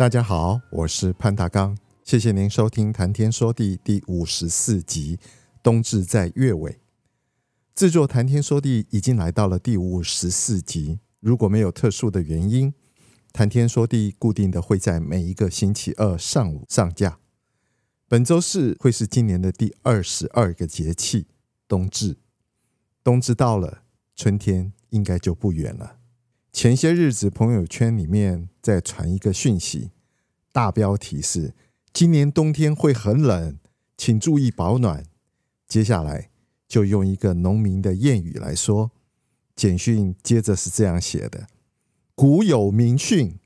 大家好，我是潘大刚，谢谢您收听《谈天说地》第五十四集《冬至在月尾》。制作《谈天说地》已经来到了第五十四集，如果没有特殊的原因，《谈天说地》固定的会在每一个星期二上午上架。本周四会是今年的第二十二个节气——冬至。冬至到了，春天应该就不远了。前些日子，朋友圈里面在传一个讯息，大标题是“今年冬天会很冷，请注意保暖”。接下来就用一个农民的谚语来说，简讯接着是这样写的：“古有明训”，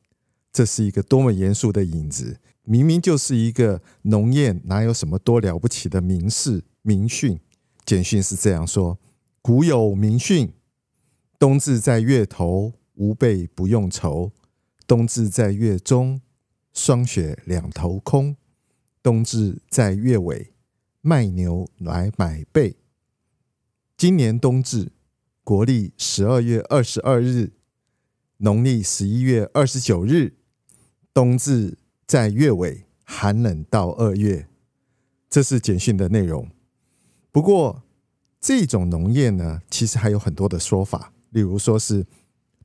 这是一个多么严肃的影子！明明就是一个农谚，哪有什么多了不起的明示明训？简讯是这样说：“古有明训，冬至在月头。”吾辈不用愁，冬至在月中，霜雪两头空；冬至在月尾，卖牛来买被。今年冬至，国历十二月二十二日，农历十一月二十九日，冬至在月尾，寒冷到二月。这是简讯的内容。不过，这种农业呢，其实还有很多的说法，例如说是。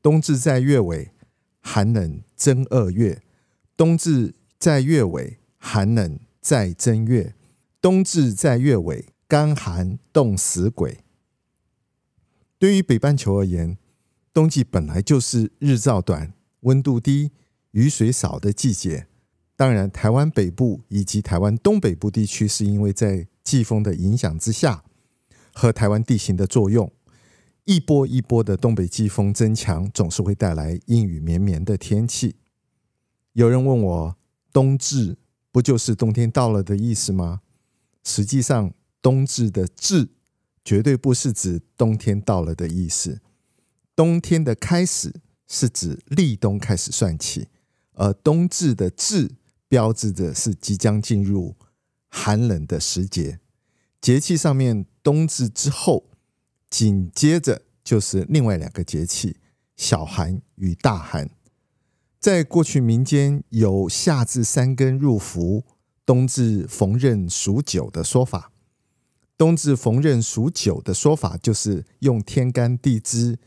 冬至在月尾，寒冷正二月；冬至在月尾，寒冷在正月；冬至在月尾，干寒冻死鬼。对于北半球而言，冬季本来就是日照短、温度低、雨水少的季节。当然，台湾北部以及台湾东北部地区，是因为在季风的影响之下，和台湾地形的作用。一波一波的东北季风增强，总是会带来阴雨绵绵的天气。有人问我，冬至不就是冬天到了的意思吗？实际上，冬至的“至”绝对不是指冬天到了的意思。冬天的开始是指立冬开始算起，而冬至的“至”标志着是即将进入寒冷的时节。节气上面，冬至之后。紧接着就是另外两个节气，小寒与大寒。在过去民间有夏至三更入伏，冬至逢壬属九的说法。冬至逢壬属九的说法，就是用天干地支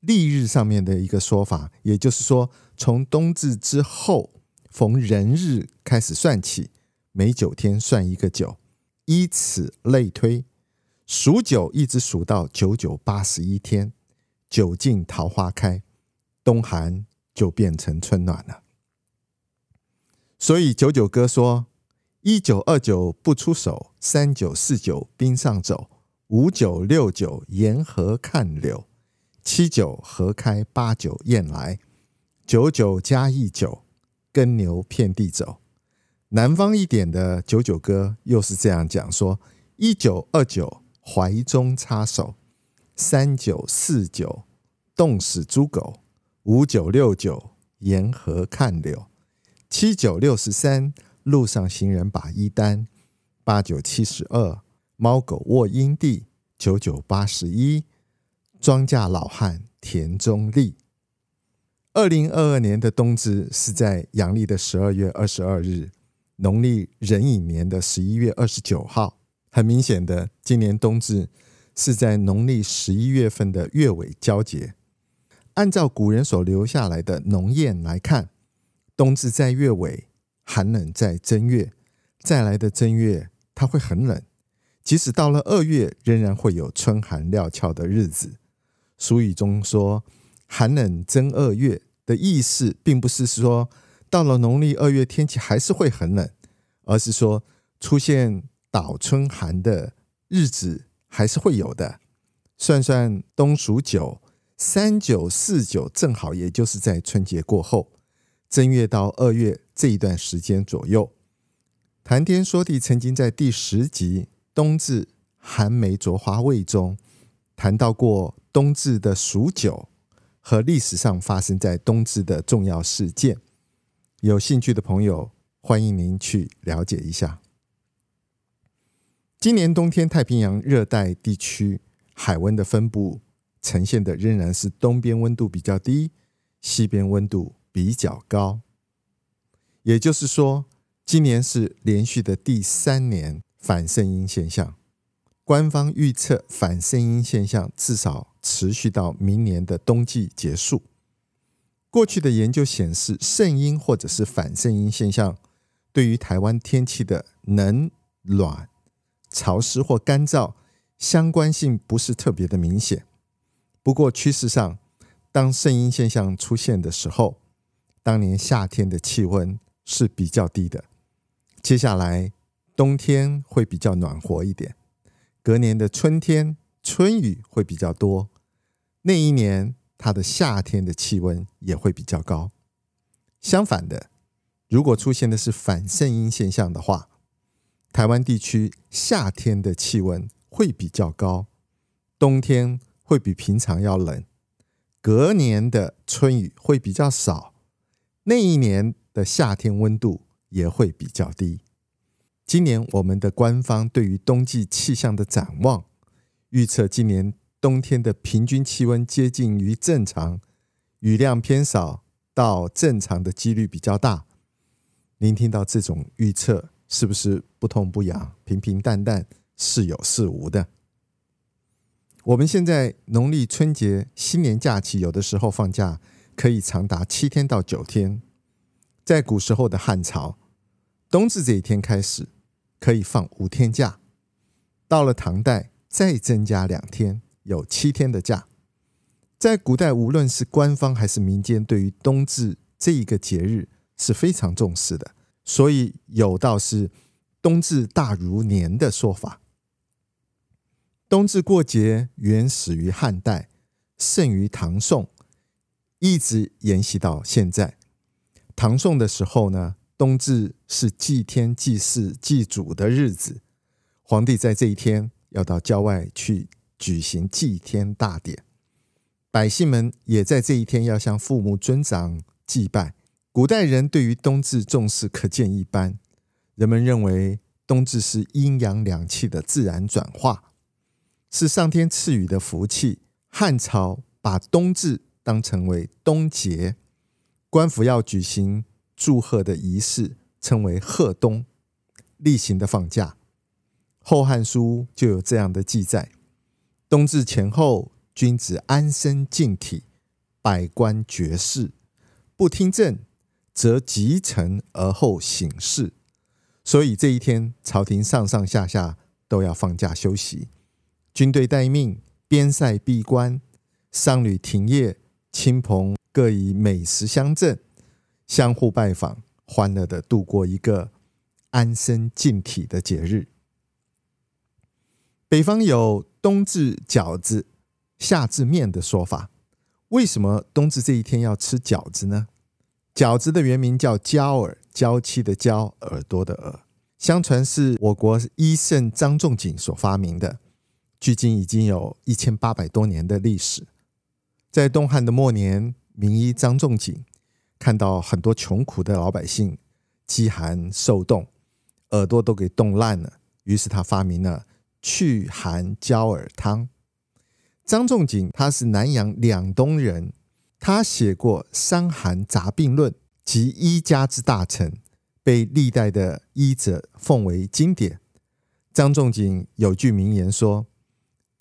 历日上面的一个说法，也就是说，从冬至之后逢壬日开始算起，每九天算一个九，依此类推。数九一直数到九九八十一天，九尽桃花开，冬寒就变成春暖了。所以九九歌说：一九二九不出手，三九四九冰上走，五九六九沿河看柳，七九河开八九雁来，九九加一九耕牛遍地走。南方一点的九九歌又是这样讲说：一九二九。怀中插手，三九四九冻死猪狗，五九六九沿河看柳，七九六十三路上行人把衣单，八九七十二猫狗卧阴地，九九八十一庄稼老汉田中立。二零二二年的冬至是在阳历的十二月二十二日，农历壬寅年的十一月二十九号。很明显的，今年冬至是在农历十一月份的月尾交接。按照古人所留下来的农谚来看，冬至在月尾，寒冷在正月，再来的正月它会很冷。即使到了二月，仍然会有春寒料峭的日子。俗语中说“寒冷正二月”的意思，并不是说到了农历二月天气还是会很冷，而是说出现。倒春寒的日子还是会有的。算算冬暑九，三九四九正好也就是在春节过后，正月到二月这一段时间左右。谈天说地曾经在第十集《冬至寒梅着花味》中谈到过冬至的数九和历史上发生在冬至的重要事件。有兴趣的朋友，欢迎您去了解一下。今年冬天，太平洋热带地区海温的分布呈现的仍然是东边温度比较低，西边温度比较高。也就是说，今年是连续的第三年反圣婴现象。官方预测反圣婴现象至少持续到明年的冬季结束。过去的研究显示，圣婴或者是反圣婴现象对于台湾天气的冷暖。潮湿或干燥相关性不是特别的明显，不过趋势上，当圣婴现象出现的时候，当年夏天的气温是比较低的，接下来冬天会比较暖和一点，隔年的春天春雨会比较多，那一年它的夏天的气温也会比较高。相反的，如果出现的是反圣婴现象的话，台湾地区夏天的气温会比较高，冬天会比平常要冷，隔年的春雨会比较少，那一年的夏天温度也会比较低。今年我们的官方对于冬季气象的展望，预测今年冬天的平均气温接近于正常，雨量偏少到正常的几率比较大。您听到这种预测，是不是不痛不痒、平平淡淡、似有似无的？我们现在农历春节、新年假期，有的时候放假可以长达七天到九天。在古时候的汉朝，冬至这一天开始可以放五天假，到了唐代再增加两天，有七天的假。在古代，无论是官方还是民间，对于冬至这一个节日是非常重视的。所以有道是“冬至大如年”的说法。冬至过节原始于汉代，盛于唐宋，一直沿袭到现在。唐宋的时候呢，冬至是祭天、祭祀、祭祖的日子，皇帝在这一天要到郊外去举行祭天大典，百姓们也在这一天要向父母尊长祭拜。古代人对于冬至重视可见一斑，人们认为冬至是阴阳两气的自然转化，是上天赐予的福气。汉朝把冬至当成为冬节，官府要举行祝贺的仪式，称为贺冬，例行的放假。《后汉书》就有这样的记载：冬至前后，君子安身静体，百官绝事，不听政。则集成而后省事，所以这一天朝廷上上下下都要放假休息，军队待命，边塞闭关，商旅停业，亲朋各以美食相赠，相互拜访，欢乐的度过一个安身静体的节日。北方有冬至饺子，夏至面的说法，为什么冬至这一天要吃饺子呢？饺子的原名叫娇耳，娇妻的娇，耳朵的耳。相传是我国医圣张仲景所发明的，距今已经有一千八百多年的历史。在东汉的末年，名医张仲景看到很多穷苦的老百姓饥寒受冻，耳朵都给冻烂了，于是他发明了祛寒娇耳汤。张仲景他是南阳两东人。他写过《伤寒杂病论》及医家之大成，被历代的医者奉为经典。张仲景有句名言说：“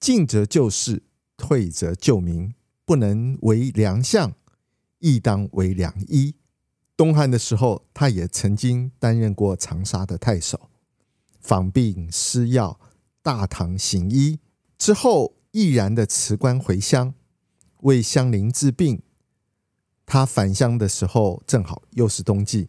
进则救世，退则救民。不能为良相，亦当为良医。”东汉的时候，他也曾经担任过长沙的太守，访病施药，大唐行医之后，毅然的辞官回乡，为乡邻治病。他返乡的时候，正好又是冬季。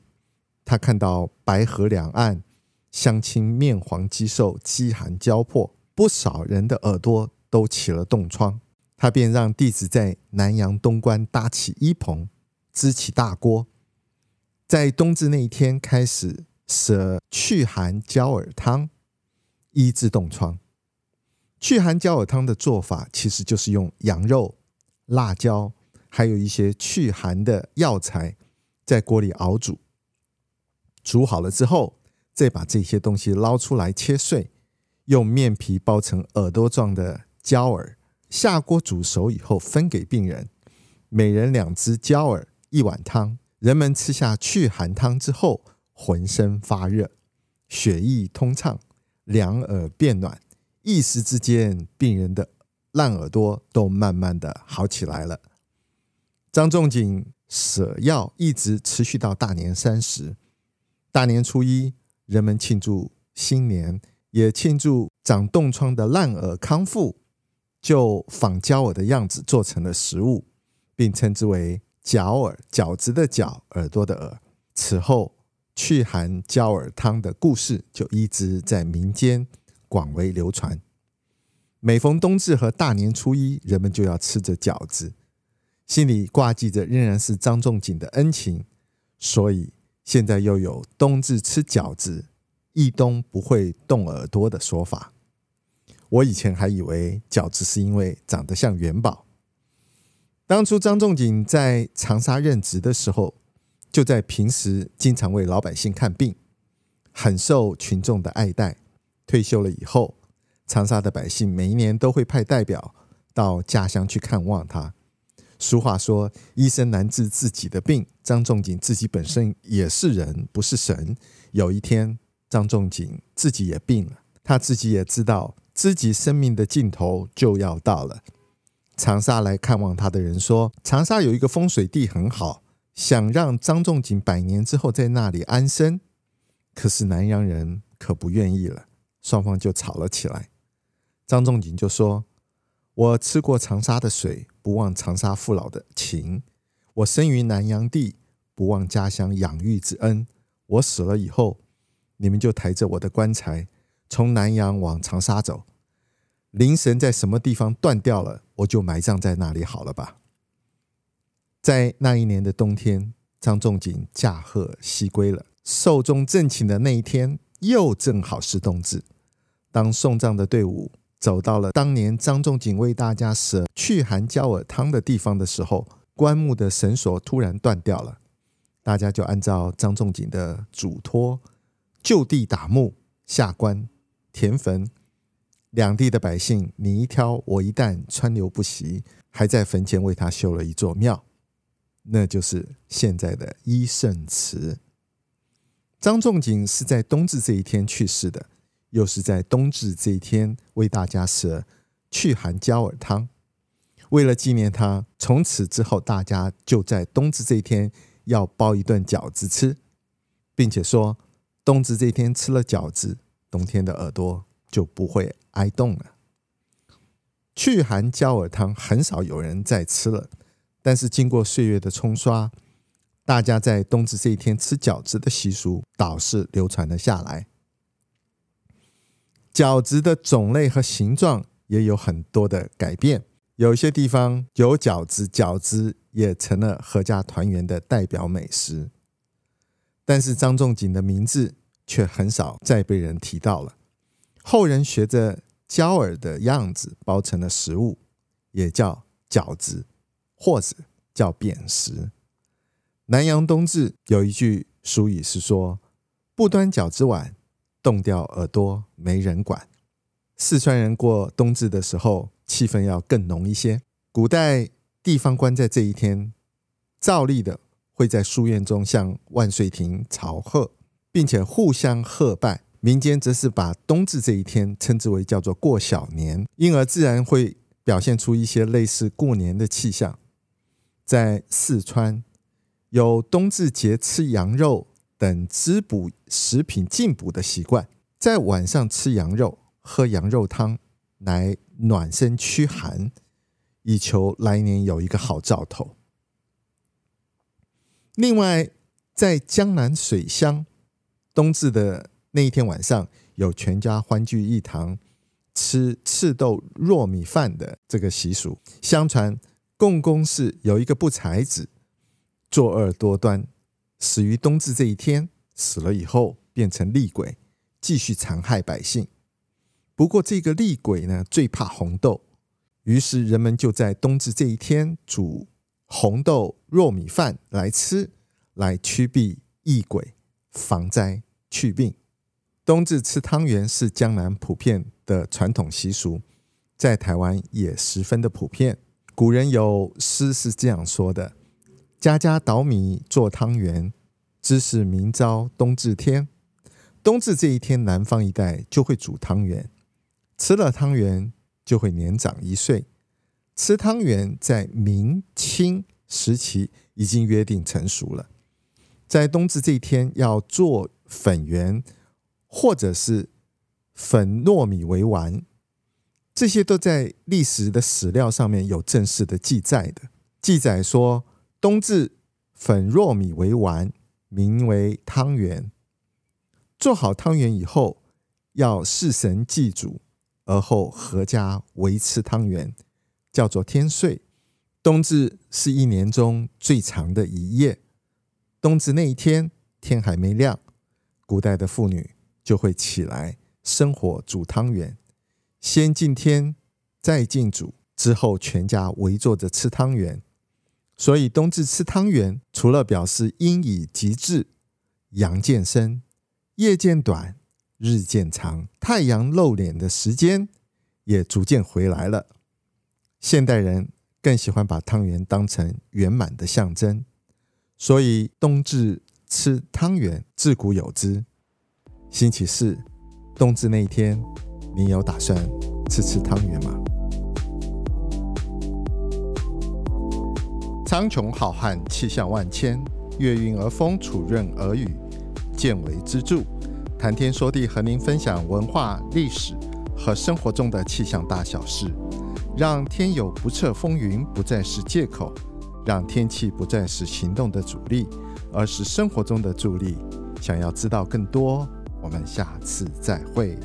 他看到白河两岸乡亲面黄肌瘦，饥寒交迫，不少人的耳朵都起了冻疮。他便让弟子在南阳东关搭起衣棚，支起大锅，在冬至那一天开始舍祛寒焦耳汤，医治冻疮。祛寒焦耳汤的做法其实就是用羊肉、辣椒，还有一些祛寒的药材，在锅里熬煮。煮好了之后，再把这些东西捞出来切碎，用面皮包成耳朵状的焦耳，下锅煮熟以后分给病人，每人两只焦耳，一碗汤。人们吃下去寒汤之后，浑身发热，血液通畅，两耳变暖，一时之间，病人的烂耳朵都慢慢的好起来了。张仲景舍药一直持续到大年三十。大年初一，人们庆祝新年，也庆祝长冻疮的烂耳康复，就仿焦耳的样子做成了食物，并称之为绞耳，饺子的饺，耳朵的耳。此后，祛寒焦耳汤的故事就一直在民间广为流传。每逢冬至和大年初一，人们就要吃着饺子，心里挂记着仍然是张仲景的恩情，所以。现在又有冬至吃饺子，一冬不会冻耳朵的说法。我以前还以为饺子是因为长得像元宝。当初张仲景在长沙任职的时候，就在平时经常为老百姓看病，很受群众的爱戴。退休了以后，长沙的百姓每一年都会派代表到家乡去看望他。俗话说：“医生难治自己的病。”张仲景自己本身也是人，不是神。有一天，张仲景自己也病了，他自己也知道自己生命的尽头就要到了。长沙来看望他的人说：“长沙有一个风水地很好，想让张仲景百年之后在那里安身。”可是南阳人可不愿意了，双方就吵了起来。张仲景就说。我吃过长沙的水，不忘长沙父老的情；我生于南阳地，不忘家乡养育之恩。我死了以后，你们就抬着我的棺材，从南阳往长沙走。灵神在什么地方断掉了，我就埋葬在那里好了吧。在那一年的冬天，张仲景驾鹤西归了。寿终正寝的那一天，又正好是冬至。当送葬的队伍。走到了当年张仲景为大家舍祛寒焦耳汤的地方的时候，棺木的绳索突然断掉了，大家就按照张仲景的嘱托，就地打木下棺填坟。两地的百姓你一挑我一担，川流不息，还在坟前为他修了一座庙，那就是现在的医圣祠。张仲景是在冬至这一天去世的。又是在冬至这一天为大家舍祛寒焦耳汤，为了纪念他，从此之后大家就在冬至这一天要包一顿饺子吃，并且说冬至这一天吃了饺子，冬天的耳朵就不会挨冻了。祛寒焦耳汤很少有人再吃了，但是经过岁月的冲刷，大家在冬至这一天吃饺子的习俗倒是流传了下来。饺子的种类和形状也有很多的改变，有些地方有饺子，饺子也成了阖家团圆的代表美食。但是张仲景的名字却很少再被人提到了。后人学着焦耳的样子包成了食物，也叫饺子，或者叫扁食。南阳冬至有一句俗语是说：“不端饺子碗。”冻掉耳朵没人管。四川人过冬至的时候，气氛要更浓一些。古代地方官在这一天，照例的会在书院中向万岁亭朝贺，并且互相贺拜。民间则是把冬至这一天称之为叫做过小年，因而自然会表现出一些类似过年的气象。在四川，有冬至节吃羊肉。等滋补食品进补的习惯，在晚上吃羊肉、喝羊肉汤来暖身驱寒，以求来年有一个好兆头。另外，在江南水乡，冬至的那一天晚上，有全家欢聚一堂，吃赤豆糯米饭的这个习俗。相传共工氏有一个不才子，作恶多端，死于冬至这一天。死了以后变成厉鬼，继续残害百姓。不过这个厉鬼呢，最怕红豆，于是人们就在冬至这一天煮红豆糯米饭来吃，来驱避异鬼，防灾祛病。冬至吃汤圆是江南普遍的传统习俗，在台湾也十分的普遍。古人有诗是这样说的：“家家捣米做汤圆，知是明朝冬至天。”冬至这一天，南方一带就会煮汤圆，吃了汤圆就会年长一岁。吃汤圆在明清时期已经约定成熟了，在冬至这一天要做粉圆。或者是粉糯米为丸，这些都在历史的史料上面有正式的记载的。记载说，冬至粉糯米为丸，名为汤圆。做好汤圆以后，要祀神祭祖，而后阖家围吃汤圆，叫做天岁。冬至是一年中最长的一夜。冬至那一天，天还没亮，古代的妇女。就会起来生火煮汤圆，先敬天，再敬祖，之后全家围坐着吃汤圆。所以冬至吃汤圆，除了表示阴已极至，阳渐深，夜渐短，日渐长，太阳露脸的时间也逐渐回来了。现代人更喜欢把汤圆当成圆满的象征，所以冬至吃汤圆，自古有之。星期四，冬至那一天，你有打算吃吃汤圆吗？苍穹浩瀚，气象万千，月晕而风，础润而雨，见为知著。谈天说地，和您分享文化、历史和生活中的气象大小事，让天有不测风云不再是借口，让天气不再是行动的阻力，而是生活中的助力。想要知道更多。我们下次再会。